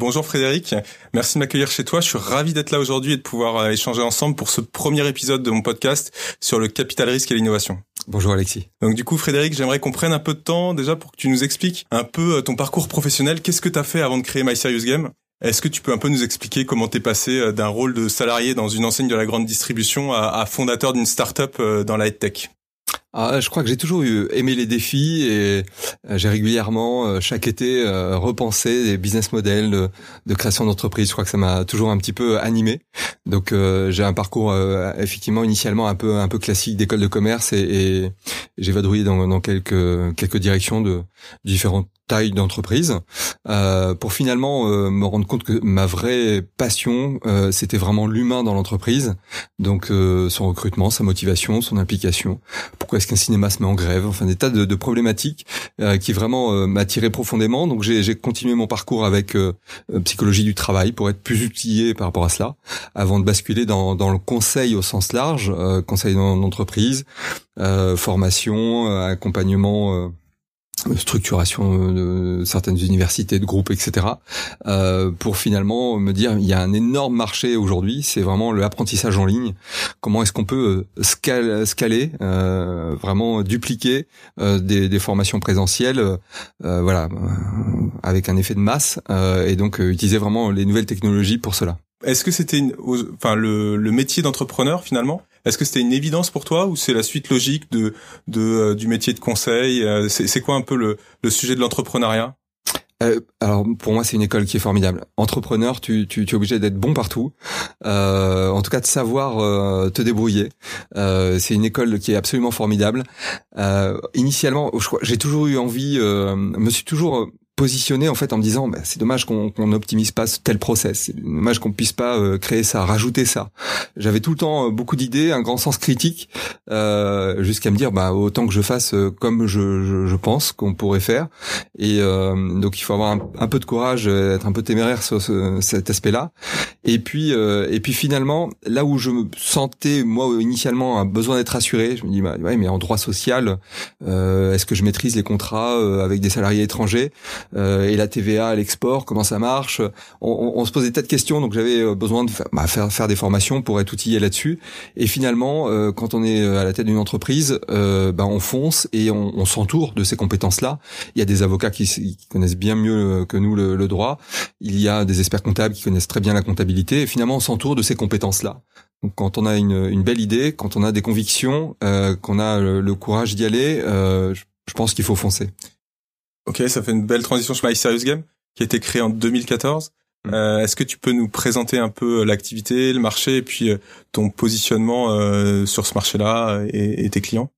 Bonjour Frédéric, merci de m'accueillir chez toi. Je suis ravi d'être là aujourd'hui et de pouvoir euh, échanger ensemble pour ce premier épisode de mon podcast sur le capital risque et l'innovation. Bonjour Alexis. Donc du coup Frédéric, j'aimerais qu'on prenne un peu de temps déjà pour que tu nous expliques un peu euh, ton parcours professionnel. Qu'est-ce que tu as fait avant de créer My Serious Game? Est-ce que tu peux un peu nous expliquer comment t'es passé euh, d'un rôle de salarié dans une enseigne de la grande distribution à, fondateur d'une start-up dans la tech? Ah, je crois que j'ai toujours eu, aimé les défis et euh, j'ai régulièrement, euh, chaque été, euh, repensé des business models de, création d'entreprise. Je crois que ça m'a toujours un petit peu animé. Donc j'ai un parcours effectivement initialement un peu un peu classique d'école de commerce et, et j'ai vadrouillé dans, dans quelques quelques directions de différentes taille d'entreprise. Euh, pour finalement euh, me rendre compte que ma vraie passion euh, c'était vraiment l'humain dans l'entreprise. Donc euh, son recrutement sa motivation son implication. Pourquoi est-ce qu'un cinéma se met en grève? Enfin des tas de, de problématiques euh, qui vraiment m'attiraient profondément. Donc j'ai continué mon parcours avec psychologie du travail pour être plus outillé par rapport à cela avant de basculer dans, dans le conseil au sens large conseil d'entreprise formation accompagnement structuration de certaines universités, de groupes, etc. Euh, pour finalement me dire il y a un énorme marché aujourd'hui, c'est vraiment l'apprentissage en ligne. Comment est-ce qu'on peut euh, scaler, scaler euh, vraiment dupliquer euh, des, des, formations présentielles, euh, voilà, avec un effet de masse, et donc utiliser vraiment les nouvelles technologies pour cela. Est-ce que c'était, enfin, le, le métier d'entrepreneur finalement est-ce que c'était une évidence pour toi ou c'est la suite logique de, de euh, du métier de conseil euh, C'est quoi un peu le, le sujet de l'entrepreneuriat? Euh, alors pour moi c'est une école qui est formidable. Entrepreneur, tu, tu, tu es obligé d'être bon partout. Euh, en tout cas de savoir euh, te débrouiller. Euh, c'est une école qui est absolument formidable. initialement, j'ai toujours eu envie, me suis toujours positionné en fait en me disant bah, c'est dommage qu'on n'optimise pas tel process, c'est dommage qu'on puisse pas euh, créer ça, rajouter ça. J'avais tout le temps euh, beaucoup d'idées, un grand sens critique, euh, jusqu'à me dire bah autant que je fasse euh, comme je, je, je pense qu'on pourrait faire. Et donc il faut avoir un, peu de courage, être un peu téméraire sur ce, cet aspect-là. Et puis et puis finalement là où je me sentais moi initialement un besoin d'être assuré, je me dis bah ouais mais en droit social, est-ce que je maîtrise les contrats avec des salariés étrangers? Euh, et la TVA l'export, comment ça marche? On, on, se posait des tas de questions, donc j'avais euh, besoin de faire, bah, faire, faire des formations pour être outillé là-dessus. Et finalement, euh, quand on est à la tête d'une entreprise, bah, on fonce et on, on s'entoure de ces compétences-là. Il y a des avocats qui, qui connaissent bien mieux que nous le, le, droit. Il y a des experts comptables qui connaissent très bien la comptabilité. Et finalement, on s'entoure de ces compétences-là. Donc, quand on a une, une, belle idée, quand on a des convictions, euh, qu'on a le, courage d'y aller, euh, je pense qu'il faut foncer. Ok, ça fait une belle transition sur My Serious Game, qui a été créé en 2014. Mm. Euh, Est-ce que tu peux nous présenter un peu euh, l'activité, le marché, et puis euh, ton positionnement euh, sur ce marché-là et, et, tes clients?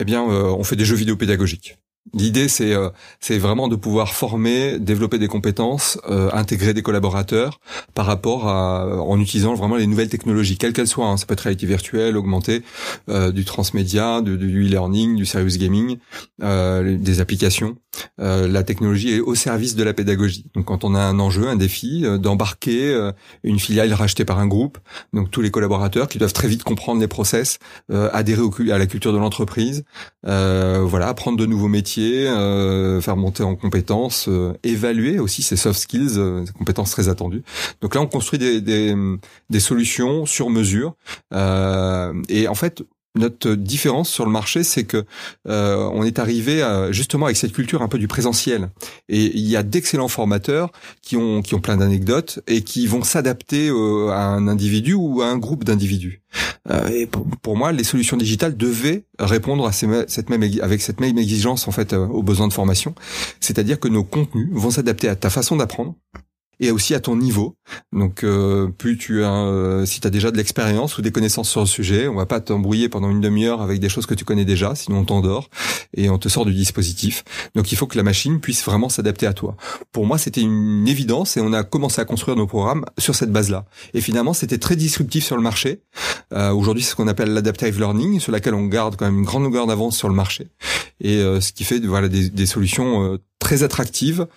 Eh bien, on fait des jeux vidéo pédagogiques. L'idée, c'est euh, c'est vraiment de pouvoir former, développer des compétences, euh, intégrer des collaborateurs par rapport à en utilisant vraiment les nouvelles technologies, quelles qu'elles soient. Hein. Ça peut être réalité virtuelle, augmentée, euh, du transmédia, du e-learning, du serious gaming, des applications. La technologie est au service de la pédagogie. Donc, quand on a un enjeu, un défi, d'embarquer une filiale rachetée par un groupe, donc tous les collaborateurs qui doivent très vite comprendre les process, adhérer au, à la culture de l'entreprise, voilà, apprendre de nouveaux métiers euh, faire monter en compétences, euh, évaluer aussi ces soft skills, euh, ces compétences très attendues. Donc là, on construit des, des, des solutions sur mesure. et en fait, notre différence sur le marché, c'est que euh, on est arrivé justement avec cette culture un peu du présentiel. Et il y a d'excellents formateurs qui ont qui ont plein d'anecdotes et qui vont s'adapter à un individu ou à un groupe d'individus. et pour, moi, les solutions digitales devaient répondre à cette même avec cette même exigence en fait aux besoins de formation, c'est-à-dire que nos contenus vont s'adapter à ta façon d'apprendre, et aussi à ton niveau. Donc euh, plus tu as, euh, si tu as déjà de l'expérience ou des connaissances sur le sujet, on va pas t'embrouiller pendant une demi-heure avec des choses que tu connais déjà, sinon on t'endort et on te sort du dispositif. Donc il faut que la machine puisse vraiment s'adapter à toi. Pour moi, c'était une évidence et on a commencé à construire nos programmes sur cette base-là. Et finalement, c'était très disruptif sur le marché. Euh, Aujourd'hui, c'est ce qu'on appelle l'adaptive learning, sur laquelle on garde quand même une grande longueur d'avance sur le marché. Et euh, ce qui fait voilà des, des solutions très attractives,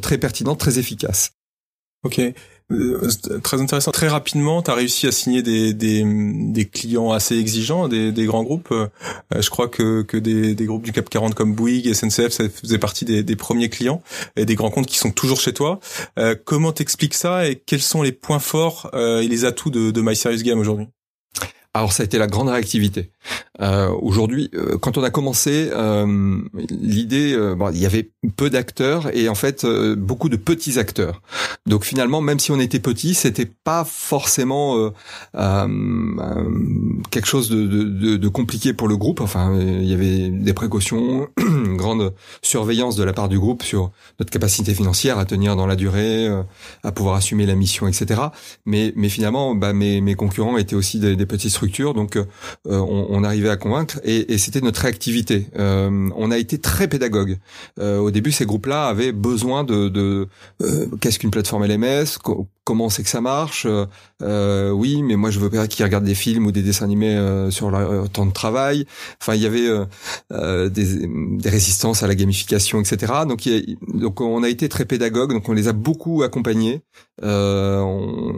très pertinentes, très efficaces. Ok, euh, très intéressant. Très rapidement, tu as réussi à signer des, des, clients assez exigeants, des, des grands groupes. Euh, je crois que, que des, des groupes du CAP 40 comme Bouygues, SNCF, ça faisait partie des, des premiers clients et des grands comptes qui sont toujours chez toi. Euh, comment t'expliques ça et quels sont les points forts et les atouts de, de My Game aujourd'hui? Alors ça a été la grande réactivité. Euh, Aujourd'hui, euh, quand on a commencé, euh, l'idée, euh, bon, il y avait peu d'acteurs et en fait euh, beaucoup de petits acteurs. Donc finalement, même si on était petit, c'était pas forcément quelque chose de, de, de, compliqué pour le groupe. Enfin, il y avait des précautions, une grande surveillance de la part du groupe sur notre capacité financière à tenir dans la durée, à pouvoir assumer la mission, etc. Mais, mais finalement, bah, mes, mes concurrents étaient aussi des, des petits structures, donc on, on arrivait à convaincre et, c'était notre réactivité. Euh, on a été très pédagogue. Euh, au début, ces groupes-là avaient besoin de, de euh, qu'est-ce qu'une plateforme LMS, comment c'est que ça marche. Euh, oui, mais moi je veux pas qu'ils regardent des films ou des dessins animés euh, sur leur temps de travail. Enfin, il y avait des, des, résistances à la gamification, etc. Donc, donc on a été très pédagogue. Donc on les a beaucoup accompagnés. On,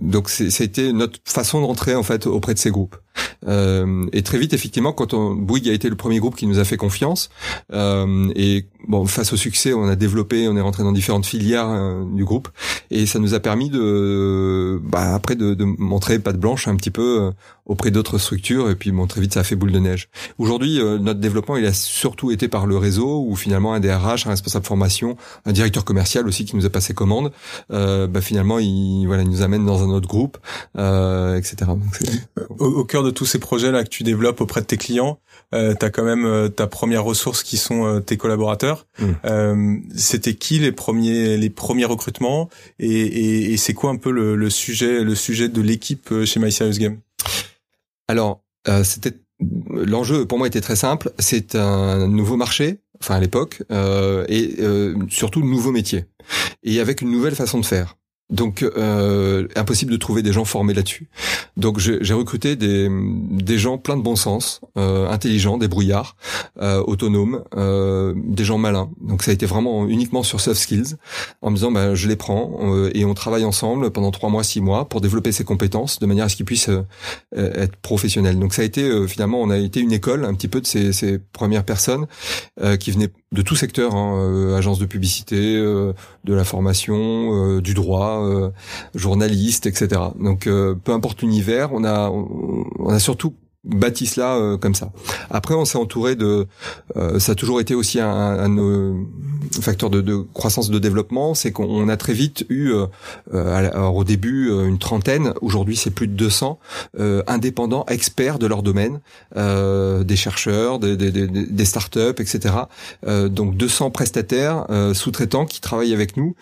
donc c'était notre façon de rentrer en fait auprès de ces groupes. Euh, et très vite, effectivement, quand on, Bouygues a été le premier groupe qui nous a fait confiance, euh, et bon, face au succès, on a développé, on est rentré dans différentes filières euh, du groupe, et ça nous a permis de, bah, après, de, de montrer patte blanche un petit peu euh, auprès d'autres structures, et puis bon, très vite, ça a fait boule de neige. Aujourd'hui, notre développement, il a surtout été par le réseau, où finalement un DRH, un responsable formation, un directeur commercial aussi qui nous a passé commande, bah, finalement, il, voilà, il nous amène dans un autre groupe, etc. au cœur de tous ces projets-là que tu développes auprès de tes clients, euh, tu as quand même euh, ta première ressource qui sont euh, tes collaborateurs. Mm. Euh, C'était qui les premiers les premiers recrutements et, et, et c'est quoi un peu le, le, sujet le sujet de l'équipe chez My Serious Game Alors c'était l'enjeu pour moi était très simple. C'est un nouveau marché, enfin à l'époque, et surtout nouveau métier et avec une nouvelle façon de faire. Donc euh, impossible de trouver des gens formés là-dessus. Donc j'ai recruté des, des gens pleins de bon sens, euh, intelligents, des brouillards, euh, autonomes, euh, des gens malins. Donc ça a été vraiment uniquement sur soft skills, en me disant bah, je les prends euh, et on travaille ensemble pendant trois mois, six mois pour développer ces compétences de manière à ce qu'ils puissent euh, être professionnels. Donc ça a été finalement on a été une école un petit peu de ces, ces premières personnes qui venaient de tout secteur, hein, agence de publicité, de la formation, du droit euh, journalistes, etc. Donc euh, peu importe l'univers, on a on a surtout bâti cela euh, comme ça. Après, on s'est entouré de. Euh, ça a toujours été aussi un, un, facteur de, de, croissance de développement, c'est qu'on a très vite eu, euh, au début, une trentaine. Aujourd'hui, c'est plus de 200 indépendants, experts de leur domaine, des chercheurs, des, des, des, des startups, etc. donc 200 prestataires, sous-traitants qui travaillent avec nous,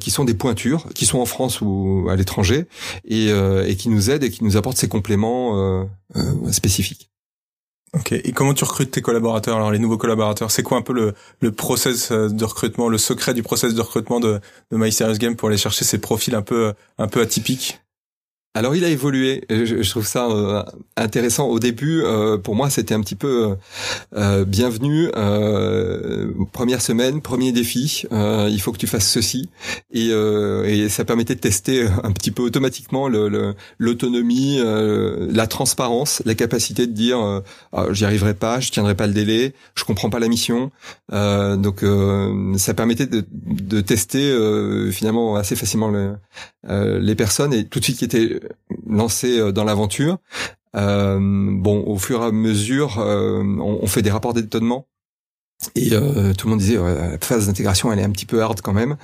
qui sont des pointures, qui sont en France ou à l'étranger, et, et qui nous aident et qui nous apportent ces compléments euh, Ok. Et comment tu recrutes tes collaborateurs? Alors les nouveaux collaborateurs, c'est quoi un peu le, le process euh, de recrutement, le secret du process de recrutement de, de My Game pour aller chercher ces profils un peu un peu atypiques? Alors il a évolué. Je, je trouve ça euh, intéressant. Au début, euh, pour moi, c'était un petit peu euh, bienvenu. première semaine, premier défi. il faut que tu fasses ceci, et, et, ça permettait de tester un petit peu automatiquement l'autonomie, le, la transparence, la capacité de dire ah, j'y arriverai pas, je tiendrai pas le délai, je comprends pas la mission. donc ça permettait de, de tester finalement assez facilement le, les personnes et tout de suite qui étaient lancé euh, dans l'aventure. Euh, bon, au fur et à mesure, euh, on, fait des rapports d'étonnement Et euh, tout le monde disait la phase d'intégration elle est un petit peu hard quand même.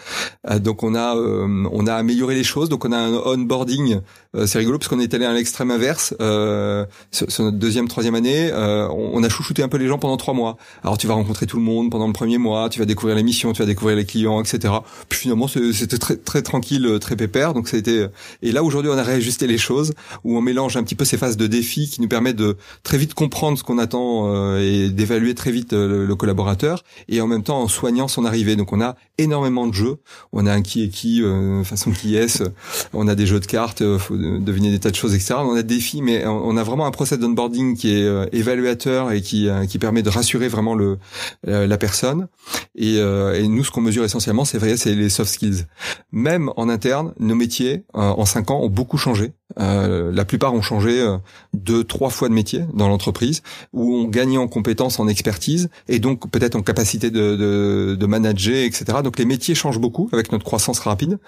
Euh, donc on a euh, on a amélioré les choses. Donc on a un onboarding. Euh, c'est rigolo parce qu'on est allé à l'extrême inverse. Euh, sur, sur, notre deuxième troisième année, on, on, a chouchouté un peu les gens pendant trois mois. Alors tu vas rencontrer tout le monde pendant le premier mois. Tu vas découvrir les missions, tu vas découvrir les clients, etc. Puis finalement c'était très très tranquille, très pépère. Donc a été. Et là aujourd'hui on a réajusté les choses où on mélange un petit peu ces phases de défi qui nous permettent de très vite comprendre ce qu'on attend et d'évaluer très vite le, le collaborateur et en même temps en soignant son arrivée. Donc on a énormément de jeux. On a un qui est qui, euh, façon qui est. On a des jeux de cartes, euh, deviner des tas de choses, etc. On a des défis, mais on a vraiment un process d'onboarding qui est euh, évaluateur et qui qui permet de rassurer vraiment le la personne. Et, et nous, ce qu'on mesure essentiellement, c'est vrai, c'est les soft skills. Même en interne, nos métiers en cinq ans ont beaucoup changé. Euh, la plupart ont changé euh, deux, trois fois de métier dans l'entreprise, où on gagnait en compétences, en expertise, et donc peut-être en capacité de, de, de, manager, etc. Donc les métiers changent beaucoup avec notre croissance rapide.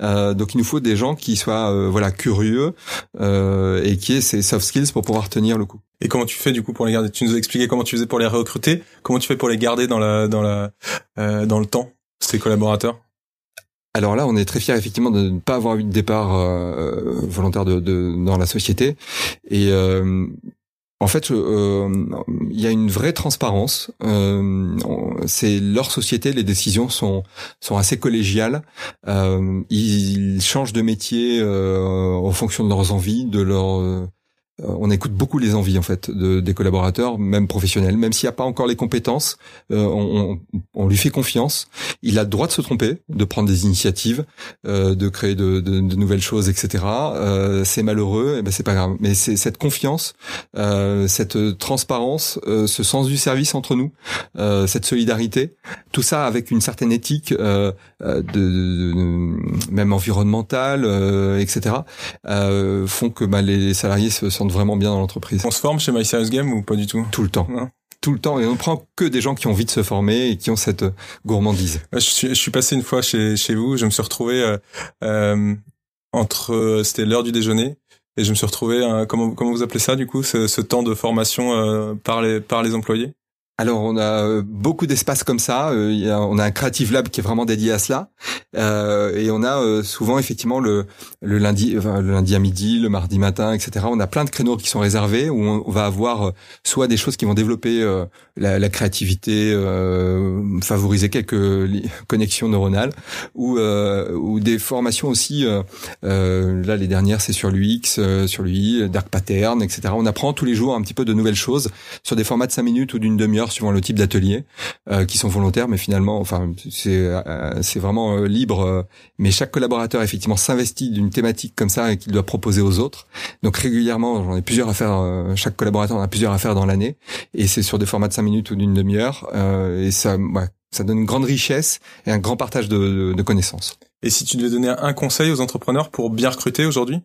Euh, donc il nous faut des gens qui soient euh, voilà curieux et qui aient ces soft skills pour pouvoir tenir le coup. Et comment tu fais du coup pour les garder? Tu nous as expliqué comment tu faisais pour les recruter. Comment tu fais pour les garder dans la dans la dans le temps ces collaborateurs? Alors là, on est très fiers effectivement de ne pas avoir eu de départ euh, volontaire dans la société. Et euh, en fait, euh, il y a une vraie transparence. C'est leur société, les décisions sont sont assez collégiales. Ils changent de métier en fonction de leurs envies, de leur on écoute beaucoup les envies en fait de, des collaborateurs, même professionnels, même s'il n'y a pas encore les compétences, euh, on, on, lui fait confiance. Il a le droit de se tromper, de prendre des initiatives, euh, de créer de, de, de, nouvelles choses, etc. Euh, c'est malheureux, et ben c'est pas grave. Mais c'est cette confiance, euh, cette transparence, euh, ce sens du service entre nous, cette solidarité, tout ça avec une certaine éthique de, même environnementale, etc. font que bah, les salariés se sentent vraiment bien dans l'entreprise. On se forme chez My Serious Game ou pas du tout? Tout le temps. tout le temps et on prend que des gens qui ont envie de se former et qui ont cette gourmandise. Je suis, je suis passé une fois chez, chez vous, je me suis retrouvé euh, euh entre c'était l'heure du déjeuner et je me suis retrouvé euh, comment comment vous appelez ça du coup ce, ce temps de formation euh, par les par les employés? Alors on a euh, beaucoup d'espaces comme ça. Euh, on a un creative lab qui est vraiment dédié à cela, euh, et on a souvent effectivement le, le lundi, le lundi à midi, le mardi matin, etc. On a plein de créneaux qui sont réservés où on, va avoir soit des choses qui vont développer la, la, créativité, favoriser quelques connexions neuronales, ou ou des formations aussi. là les dernières c'est sur l'UX, sur l'UI, dark pattern, etc. On apprend tous les jours un petit peu de nouvelles choses sur des formats de 5 minutes ou d'une demi-heure suivant le type d'atelier, euh, qui sont volontaires, mais finalement, enfin, c'est euh, c'est vraiment euh, libre. mais chaque collaborateur effectivement s'investit d'une thématique comme ça et qu'il doit proposer aux autres. Donc régulièrement, j'en ai plusieurs à faire. chaque collaborateur en a plusieurs à faire dans l'année, et c'est sur des formats de cinq minutes ou d'une demi-heure. et ça, ça donne une grande richesse et un grand partage de, de connaissances. Et si tu devais donner un conseil aux entrepreneurs pour bien recruter aujourd'hui?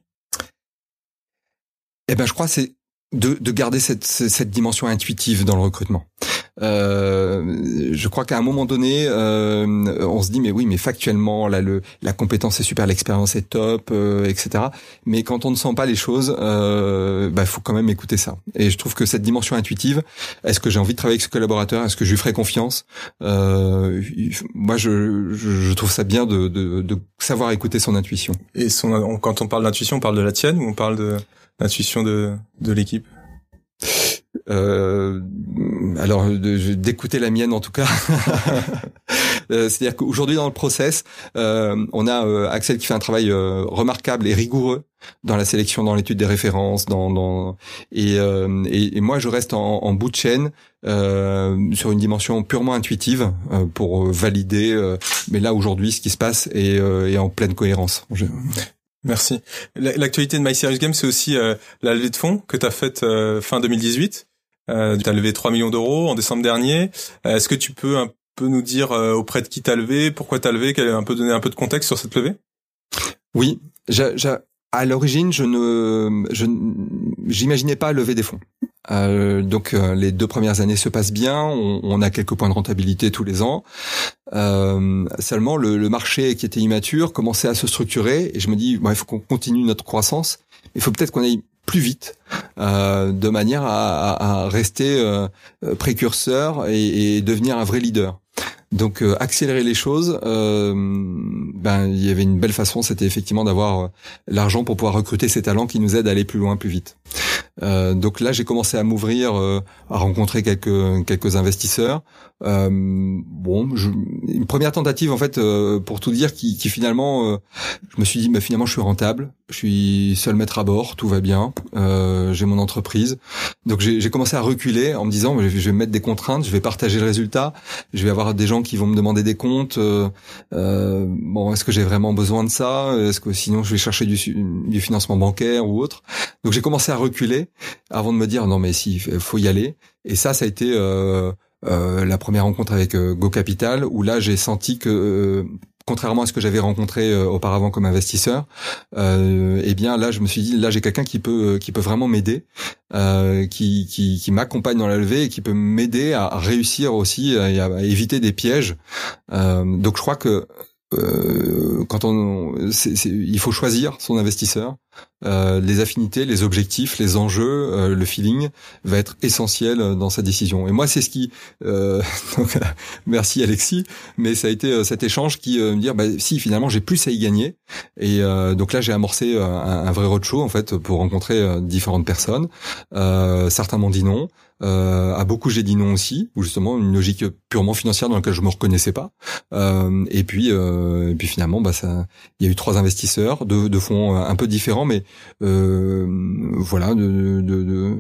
Eh ben, je crois c'est de, de garder cette, cette dimension intuitive dans le recrutement. Euh, je crois qu'à un moment donné, euh, on se dit mais oui, mais factuellement, là, le, la compétence est super, l'expérience est top, euh, etc. Mais quand on ne sent pas les choses, bah, faut quand même écouter ça. Et je trouve que cette dimension intuitive, est-ce que j'ai envie de travailler avec ce collaborateur, est-ce que je lui ferai confiance? Moi, je, je, trouve ça bien de, de, de savoir écouter son intuition. Et son, quand on parle d'intuition, on parle de la tienne ou on parle de l'intuition de, de l'équipe? Euh, alors d'écouter la mienne en tout cas. Euh, c'est-à-dire qu'aujourd'hui dans le process, euh, on a euh, Axel qui fait un travail remarquable et rigoureux dans la sélection, dans l'étude des références, dans, dans et, et, moi je reste en, bout de chaîne sur une dimension purement intuitive pour valider. mais là aujourd'hui, ce qui se passe est, en pleine cohérence. Merci. L'actualité de My Serious Game, c'est aussi euh, la levée de fonds que tu as faite fin 2018. Euh, tu as levé 3 millions d'euros en décembre dernier. Euh, est-ce que tu peux un peu nous dire auprès de qui t'as levé, pourquoi t'as levé, un peu donner un peu de contexte sur cette levée? Oui, à l'origine, je ne, je j'imaginais pas lever des fonds. Euh, donc euh, les deux premières années se passent bien, on, on, a quelques points de rentabilité tous les ans. Euh, seulement le, le, marché qui était immature commençait à se structurer et je me dis bon, il faut qu'on continue notre croissance. Il faut peut-être qu'on aille plus vite de manière à, rester précurseur et, et, devenir un vrai leader. Donc accélérer les choses, ben il y avait une belle façon, c'était effectivement d'avoir l'argent pour pouvoir recruter ces talents qui nous aident à aller plus loin, plus vite. Euh, donc là, j'ai commencé à m'ouvrir, euh, à rencontrer quelques quelques investisseurs. Euh, bon, je, une première tentative en fait, pour tout dire, qui, qui finalement, je me suis dit, mais finalement, je suis rentable, je suis seul maître à bord, tout va bien, j'ai mon entreprise. Donc j'ai commencé à reculer en me disant, je vais mettre des contraintes, je vais partager le résultat, je vais avoir des gens qui vont me demander des comptes. bon, est-ce que j'ai vraiment besoin de ça? Est-ce que sinon je vais chercher du, du financement bancaire ou autre? Donc j'ai commencé à reculer avant de me dire non mais si faut y aller. Et ça, ça a été euh, euh, la première rencontre avec euh, Go Capital où là j'ai senti que contrairement à ce que j'avais rencontré auparavant comme investisseur, eh bien là je me suis dit là j'ai quelqu'un qui peut qui peut vraiment m'aider, qui qui, qui m'accompagne dans la levée et qui peut m'aider à réussir aussi et à, éviter des pièges. donc je crois que euh, quand on, il faut choisir son investisseur. Euh, les affinités, les objectifs, les enjeux, euh, le feeling va être essentiel dans sa décision. Et moi, c'est ce qui, donc, merci Alexis, mais ça a été cet échange qui me dire, bah, si finalement j'ai plus à y gagner. Et donc là, j'ai amorcé un, un, vrai roadshow en fait pour rencontrer différentes personnes. certains m'ont dit non. Euh, à beaucoup j'ai dit non aussi, ou justement une logique purement financière dans laquelle je me reconnaissais pas. Euh, et puis, euh, et puis finalement, bah ça, il y a eu trois investisseurs, deux, de fonds un peu différents, mais euh, voilà, de, de, de,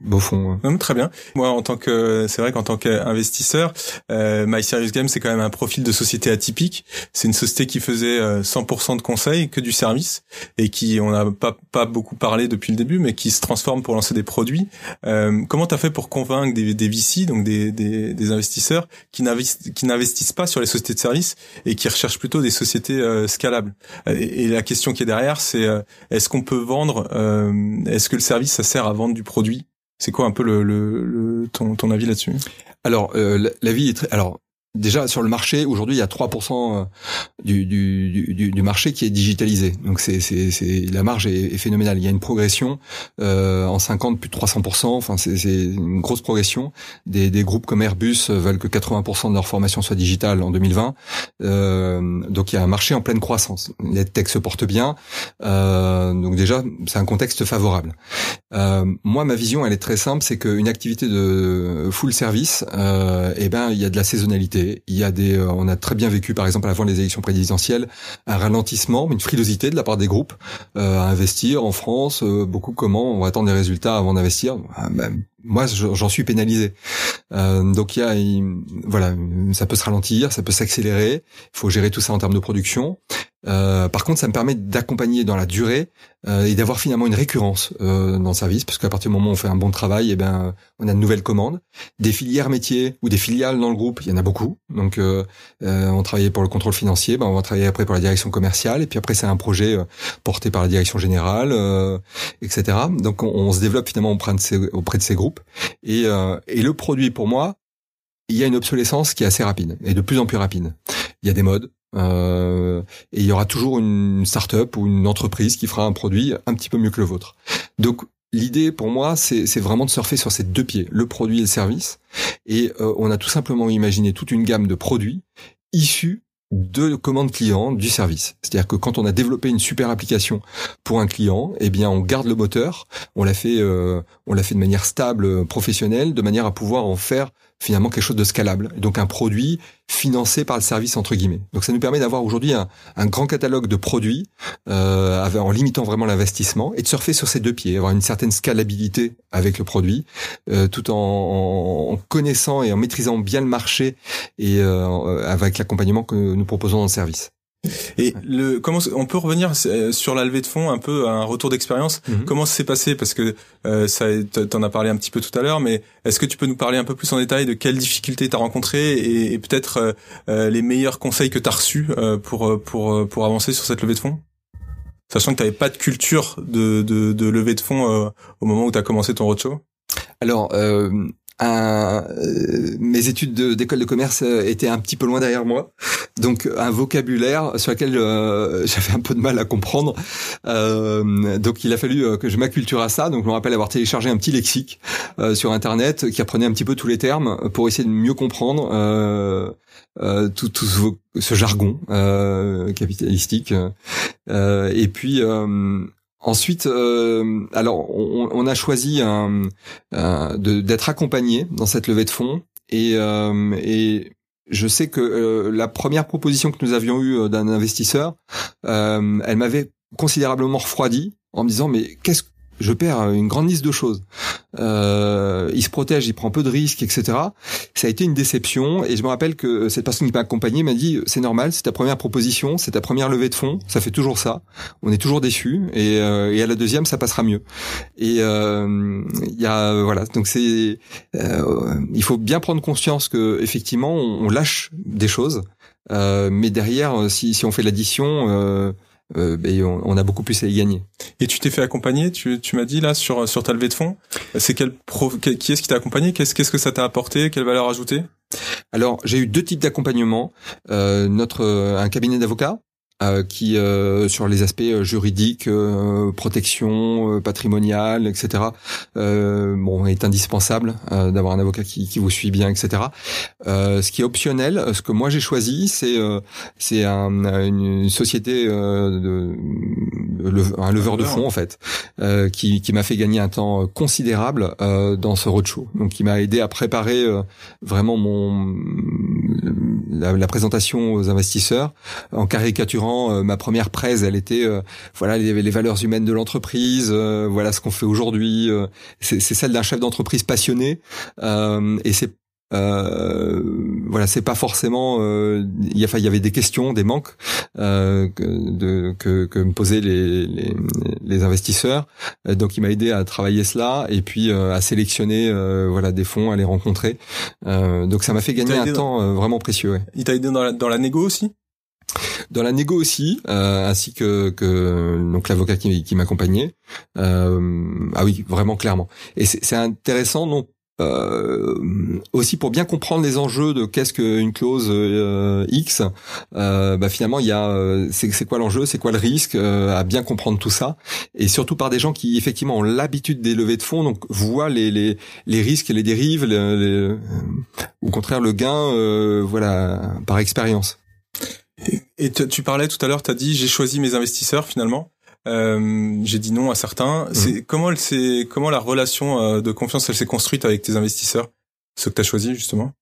beaux fonds. très bien. Moi, en tant que, c'est vrai qu'en tant qu'investisseur, euh, My Serious Game, c'est quand même un profil de société atypique. C'est une société qui faisait 100% de conseils, que du service, et qui, on n'a pas pas beaucoup parlé depuis le début, mais qui se transforme pour lancer des produits. Euh, comment t'as fait pour convaincre des, des VC, donc des, des, des investisseurs, qui n'investissent pas sur les sociétés de services et qui recherchent plutôt des sociétés euh, scalables. Et, la question qui est derrière, c'est euh, est-ce qu'on peut vendre, euh, est-ce que le service, ça sert à vendre du produit? C'est quoi un peu le, le, ton, ton avis là-dessus? Alors, l'avis est très. Alors, Déjà sur le marché, aujourd'hui, il y a 3% euh, du, du, du, du, marché qui est digitalisé. Donc c'est, la marge est, phénoménale. Il y a une progression euh, en 50 plus de 300%. Enfin c'est, c'est une grosse progression. Des, des groupes comme Airbus veulent que 80% de leur formation soit digitale en 2020. Euh, donc il y a un marché en pleine croissance. Les tech se portent bien. Euh, donc déjà c'est un contexte favorable. Euh, moi ma vision elle est très simple, c'est qu'une activité de full service, euh, eh ben il y a de la saisonnalité il y a des, euh, on a très bien vécu, par exemple, avant les élections présidentielles, un ralentissement, une frilosité de la part des groupes euh, à investir en France. Euh, beaucoup comment on va attendre des résultats avant d'investir. Ah, ben, moi, j'en suis pénalisé. donc il y a, voilà, ça peut se ralentir, ça peut s'accélérer. Il faut gérer tout ça en termes de production. Euh, par contre, ça me permet d'accompagner dans la durée euh, et d'avoir finalement une récurrence euh, dans le service, parce qu'à partir du moment où on fait un bon travail, et eh ben on a de nouvelles commandes, des filières métiers ou des filiales dans le groupe, il y en a beaucoup. Donc, on travaillait pour le contrôle financier, ben on va travailler après pour la direction commerciale, et puis après c'est un projet porté par la direction générale, etc. Donc, on, se développe finalement auprès de ces, auprès de ces groupes. Et, et le produit, pour moi, il y a une obsolescence qui est assez rapide et de plus en plus rapide. Il y a des modes, euh, et il y aura toujours une start-up ou une entreprise qui fera un produit un petit peu mieux que le vôtre. Donc l'idée pour moi, c'est vraiment de surfer sur ces deux pieds, le produit et le service. Et euh, on a tout simplement imaginé toute une gamme de produits issus de commandes clients du service. C'est-à-dire que quand on a développé une super application pour un client, eh bien on garde le moteur, on l'a fait, euh, on l'a fait de manière stable, professionnelle, de manière à pouvoir en faire finalement quelque chose de scalable. Donc un produit financé par le service entre guillemets. Donc ça nous permet d'avoir aujourd'hui un, grand catalogue de produits euh, en limitant vraiment l'investissement et de surfer sur ces deux pieds, avoir une certaine scalabilité avec le produit, euh, tout en, en, connaissant et en maîtrisant bien le marché et euh, avec l'accompagnement que nous proposons dans le service. Et le comment on peut revenir euh, sur la levée de fonds un peu un retour d'expérience. Mhm. Comment ça s'est passé? Parce que euh, ça t'en as parlé un petit peu tout à l'heure, mais est-ce que tu peux nous parler un peu plus en détail de quelles difficultés t'as rencontrées et, et peut-être euh, euh, les meilleurs conseils que t'as reçus pour pour pour avancer sur cette levée de fonds, sachant que t'avais pas de culture de de, de levée de fonds au moment où t'as commencé ton roadshow. Alors un, mes études d'école de, commerce étaient un petit peu loin derrière moi, donc un vocabulaire sur lequel j'avais un peu de mal à comprendre. donc il a fallu que je m'acculture à ça. Donc je me rappelle avoir téléchargé un petit lexique sur internet qui apprenait un petit peu tous les termes pour essayer de mieux comprendre euh, tout, tout ce, jargon euh, capitalistique. Euh, et puis ensuite, alors on, a choisi d'être accompagné dans cette levée de fonds et, et je sais que la première proposition que nous avions eue d'un investisseur, elle m'avait considérablement refroidi en me disant mais qu'est-ce je perds une grande liste de choses. Euh, il se protège, il prend peu de risques, etc. Ça a été une déception et je me rappelle que cette personne qui m'a accompagné m'a dit c'est normal, c'est ta première proposition, c'est ta première levée de fonds, ça fait toujours ça. On est toujours déçu et, euh, et à la deuxième ça passera mieux. Et euh, il y a voilà donc c'est euh, il faut bien prendre conscience que effectivement on, lâche des choses, euh, mais derrière si, si on fait l'addition euh, ben, on, a beaucoup plus à y gagner. Et tu t'es fait accompagner, tu, tu m'as dit là sur sur ta levée de fonds. C'est quel qui est-ce qui t'a accompagné? Qu'est-ce qu'est-ce que ça t'a apporté? Quelle valeur ajoutée? Alors j'ai eu deux types d'accompagnement. Euh, notre un cabinet d'avocats qui euh, sur les aspects euh, juridiques, protection patrimoniale, etc. bon, est indispensable d'avoir un avocat qui, qui, vous suit bien, etc. ce qui est optionnel, ce que moi j'ai choisi, c'est c'est un, une société de, un leveur de fonds en fait, qui, qui m'a fait gagner un temps considérable dans ce roadshow. Donc, qui m'a aidé à préparer vraiment mon la, la présentation aux investisseurs en caricaturant euh, ma première presse, elle était euh, voilà les, les, valeurs humaines de l'entreprise, euh, voilà ce qu'on fait aujourd'hui. c'est celle d'un chef d'entreprise passionné et c'est voilà, c'est pas forcément. Euh, il y, avait des questions, des manques euh, que, que, que, me posaient les, les, les investisseurs. Donc, il m'a aidé à travailler cela et puis à sélectionner voilà des fonds, à les rencontrer. donc, ça m'a fait gagner un temps vraiment précieux. Ouais. Il t'a aidé dans la, dans la négo aussi? Dans la négo aussi, euh, ainsi que, que donc l'avocat qui, qui m'accompagnait. Euh, ah oui, vraiment clairement. Et c'est intéressant non euh, aussi pour bien comprendre les enjeux de qu'est-ce qu'une clause euh, X, euh, bah finalement il y a euh, c'est quoi l'enjeu, c'est quoi le risque, à bien comprendre tout ça, et surtout par des gens qui effectivement ont l'habitude des levées de fonds, donc voient les les, les risques et les dérives, les, au contraire le gain, voilà par expérience. Et tu parlais tout à l'heure, tu as dit j'ai choisi mes investisseurs finalement. Euh, j'ai dit non à certains. C'est comment c'est comment la relation euh, de confiance elle s'est construite avec tes investisseurs, ceux que tu as choisis justement?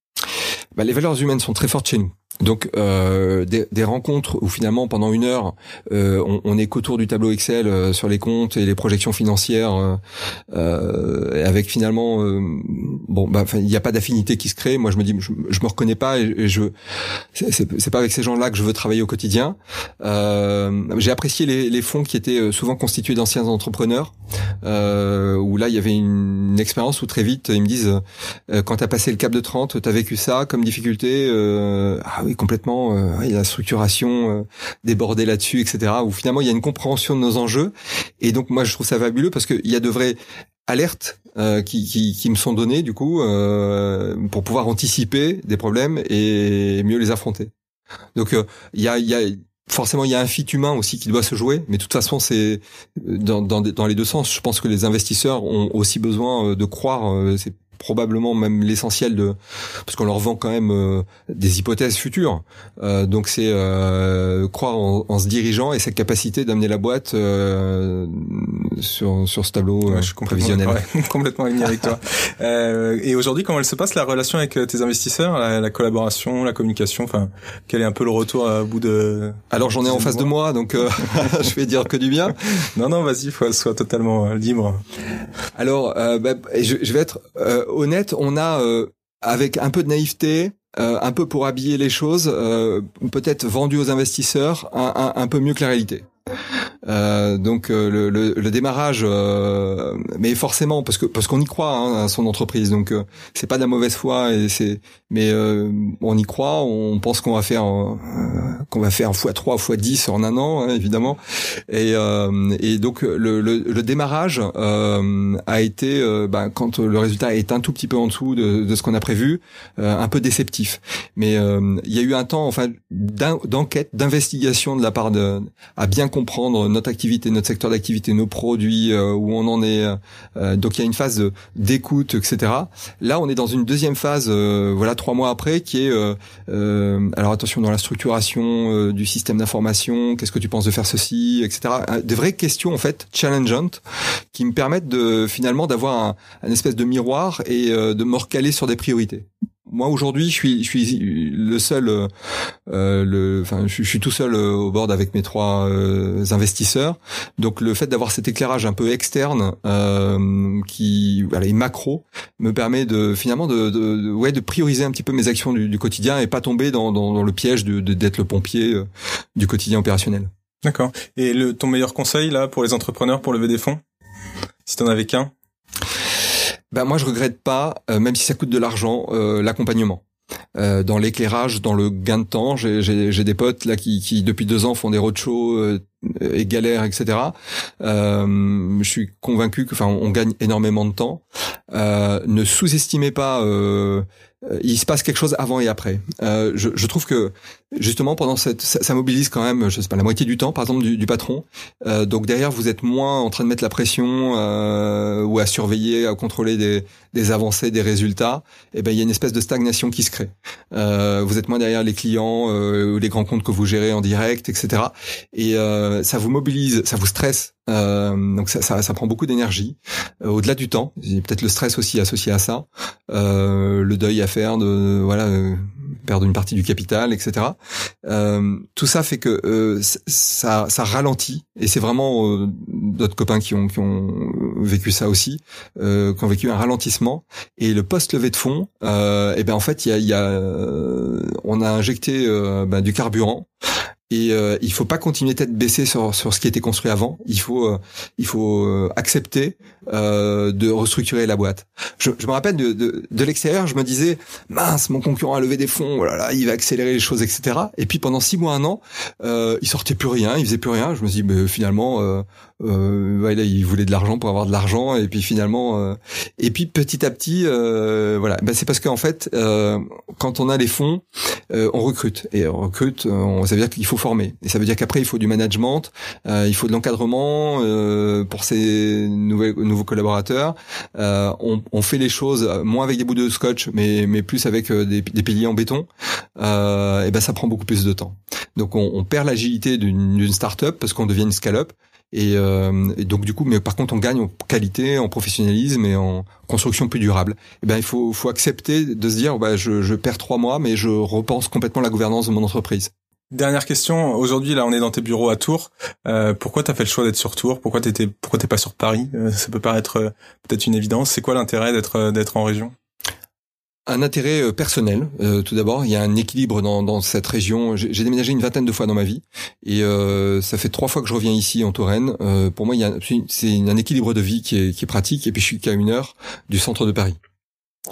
Bah, les valeurs humaines sont très fortes chez nous. Donc euh, des, des, rencontres où finalement pendant une heure euh, on, on, est qu'autour du tableau Excel euh, sur les comptes et les projections financières, euh, euh avec finalement bon bah il n'y a pas d'affinité qui se crée. Moi je me dis je, je me reconnais pas et, je c'est pas avec ces gens-là que je veux travailler au quotidien. J'ai apprécié les, les, fonds qui étaient souvent constitués d'anciens entrepreneurs où là il y avait une, une expérience où très vite ils me disent quand t'as passé le cap de 30 t'as vécu ça comme difficulté ah complètement. Euh, la structuration euh, débordée là-dessus, etc. Où finalement il y a une compréhension de nos enjeux. Et donc moi je trouve ça fabuleux parce qu'il y a de vraies alertes euh, qui, qui, qui, me sont données du coup euh, pour pouvoir anticiper des problèmes et mieux les affronter. Donc il y a, y a forcément il y a un fit humain aussi qui doit se jouer, mais de toute façon c'est dans, dans, dans, les deux sens. Je pense que les investisseurs ont aussi besoin de croire. Probablement même l'essentiel de parce qu'on leur vend quand même euh, des hypothèses futures. Euh, donc c'est euh, croire en, en, se dirigeant et cette capacité d'amener la boîte euh, sur sur ce tableau ouais, je suis prévisionnel. complètement aligné avec toi. et aujourd'hui, comment elle se passe la relation avec tes investisseurs, la, collaboration, la communication Enfin, quel est un peu le retour à bout de Alors j'en ai en face de moi, donc je vais dire que du bien. non non, vas-y, faut soit totalement libre. Alors, bah, je, je, vais être honnête, on a euh, avec un peu de naïveté, euh, un peu pour habiller les choses, euh, peut-être vendu aux investisseurs un, peu mieux que la réalité. Euh, donc le, le, le, démarrage, mais forcément parce que parce qu'on y croit hein, à son entreprise, donc c'est pas de la mauvaise foi et c'est mais on y croit, on pense qu'on va faire qu'on va faire fois 3 fois 10 en un an hein, évidemment. Et, et donc le, le, démarrage a été ben, quand le résultat est un tout petit peu en dessous de, de ce qu'on a prévu, un peu déceptif. Mais il y a eu un temps enfin d'enquête, d'investigation de la part de à bien comprendre notre activité, notre secteur d'activité, nos produits, euh, où on en est. Euh, donc il y a une phase d'écoute, etc. Là, on est dans une deuxième phase, euh, voilà, trois mois après, qui est alors attention dans la structuration du système d'information. Qu'est-ce que tu penses de faire ceci, etc. Des vraies questions en fait challengeantes qui me permettent de finalement d'avoir un, un espèce de miroir et de me recaler sur des priorités moi aujourd'hui, je suis, je suis le seul, euh, euh, le, enfin, je, suis tout seul euh, au board avec mes trois euh, investisseurs. Donc, le fait d'avoir cet éclairage un peu externe, euh, qui, est macro, me permet de finalement de, de, ouais, de prioriser un petit peu mes actions du, du quotidien et pas tomber dans, dans, dans le piège de d'être le pompier du quotidien opérationnel. D'accord. Et le, ton meilleur conseil là pour les entrepreneurs pour lever des fonds, si tu en avais qu'un ben moi je regrette pas, euh, même si ça coûte de l'argent, euh, l'accompagnement. Euh, dans l'éclairage, dans le gain de temps, j'ai des potes là qui, qui depuis deux ans font des roadshows euh, et galèrent, etc. je suis convaincu que, enfin, on gagne énormément de temps. ne sous-estimez pas il se passe quelque chose avant et après. Euh, je, je, trouve que justement pendant cette, ça, ça, mobilise quand même, je sais pas, la moitié du temps, par exemple du, du patron. Euh, donc derrière, vous êtes moins en train de mettre la pression euh, ou à surveiller, à contrôler des, des avancées, des résultats. Et eh ben il y a une espèce de stagnation qui se crée. Euh, vous êtes moins derrière les clients euh, ou les grands comptes que vous gérez en direct, etc. Et ça vous mobilise, ça vous stresse euh, donc ça, ça, ça, prend beaucoup d'énergie. Euh, au-delà du temps, il y a peut-être le stress aussi associé à ça, euh, le deuil à faire de voilà euh, perdre une partie du capital, etc. Euh, tout ça fait que ça, ça ralentit. Et c'est vraiment d'autres copains qui ont, qui ont vécu ça aussi, qui ont vécu un ralentissement. Et le post levée de fonds, et eh ben en fait il y a, y a on a injecté ben, du carburant et euh, il faut pas continuer tête baissée sur, sur ce qui était construit avant. Il faut euh, il faut euh, accepter euh, de restructurer la boîte. Je, je me rappelle de, de, de l'extérieur, je me disais mince, mon concurrent a levé des fonds, voilà, oh il va accélérer les choses, etc. Et puis pendant six mois, un an, euh, il sortait plus rien, il faisait plus rien. Je me dis mais finalement, euh, euh, il voulait de l'argent pour avoir de l'argent, et puis finalement, euh, et puis petit à petit, euh, voilà, ben, c'est parce qu'en fait, euh, quand on a les fonds, on recrute et on recrute, on, ça veut dire qu'il faut former, et ça veut dire qu'après il faut du management, il faut de l'encadrement pour ces nouvelles, nouveaux collaborateurs. On, on, fait les choses moins avec des bouts de scotch, mais mais plus avec des, des piliers en béton. et ben ça prend beaucoup plus de temps. Donc on, on perd l'agilité d'une start-up parce qu'on devient une scale-up euh, et, donc du coup, mais par contre, on gagne en qualité, en professionnalisme et en construction plus durable. Et eh ben, il faut, faut accepter de se dire, bah, je, je perds trois mois, mais je repense complètement la gouvernance de mon entreprise. Dernière question. Aujourd'hui, là, on est dans tes bureaux à Tours. Euh, pourquoi t'as fait le choix d'être sur Tours? Pourquoi t'étais, pourquoi t'es pas sur Paris? Euh, Ça peut paraître euh, peut-être une évidence. C'est quoi l'intérêt d'être d'être en région? Un intérêt euh, personnel, euh, tout d'abord. Il y a un équilibre dans, cette région. J'ai déménagé une vingtaine de fois dans ma vie et euh, ça fait trois fois que je reviens ici en Touraine. pour moi, c'est un équilibre de vie qui qui est pratique et puis je suis qu'à une heure du centre de Paris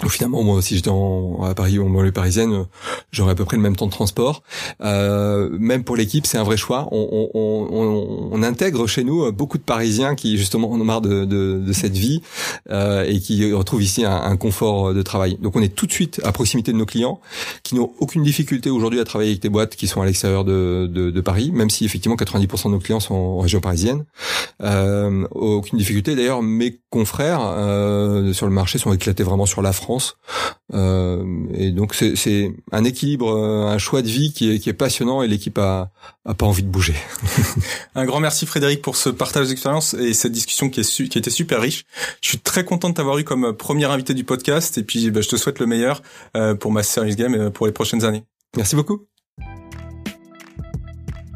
finalement, moi, si j'étais à Paris ou en banlieue parisienne, j'aurais à peu près le même temps de transport. Euh, même pour l'équipe, c'est un vrai choix. On, on, on, on, intègre chez nous beaucoup de Parisiens qui justement en ont marre de, de, de cette vie euh, et qui retrouvent ici un, un, confort de travail. Donc, on est tout de suite à proximité de nos clients, qui n'ont aucune difficulté aujourd'hui à travailler avec des boîtes qui sont à l'extérieur de, de, de, Paris, même si effectivement 90% de nos clients sont en région parisienne. Euh, aucune difficulté. D'ailleurs, mes confrères euh, sur le marché sont éclatés vraiment sur la France. Euh, et donc c'est un équilibre, euh, un choix de vie qui est, qui est passionnant et l'équipe a, a pas envie de bouger. un grand merci Frédéric pour ce partage d'expérience et cette discussion qui, est qui était super riche. Je suis très content de t'avoir eu comme premier invité du podcast et puis bah, je te souhaite le meilleur euh, pour ma Service Game pour les prochaines années. Merci beaucoup.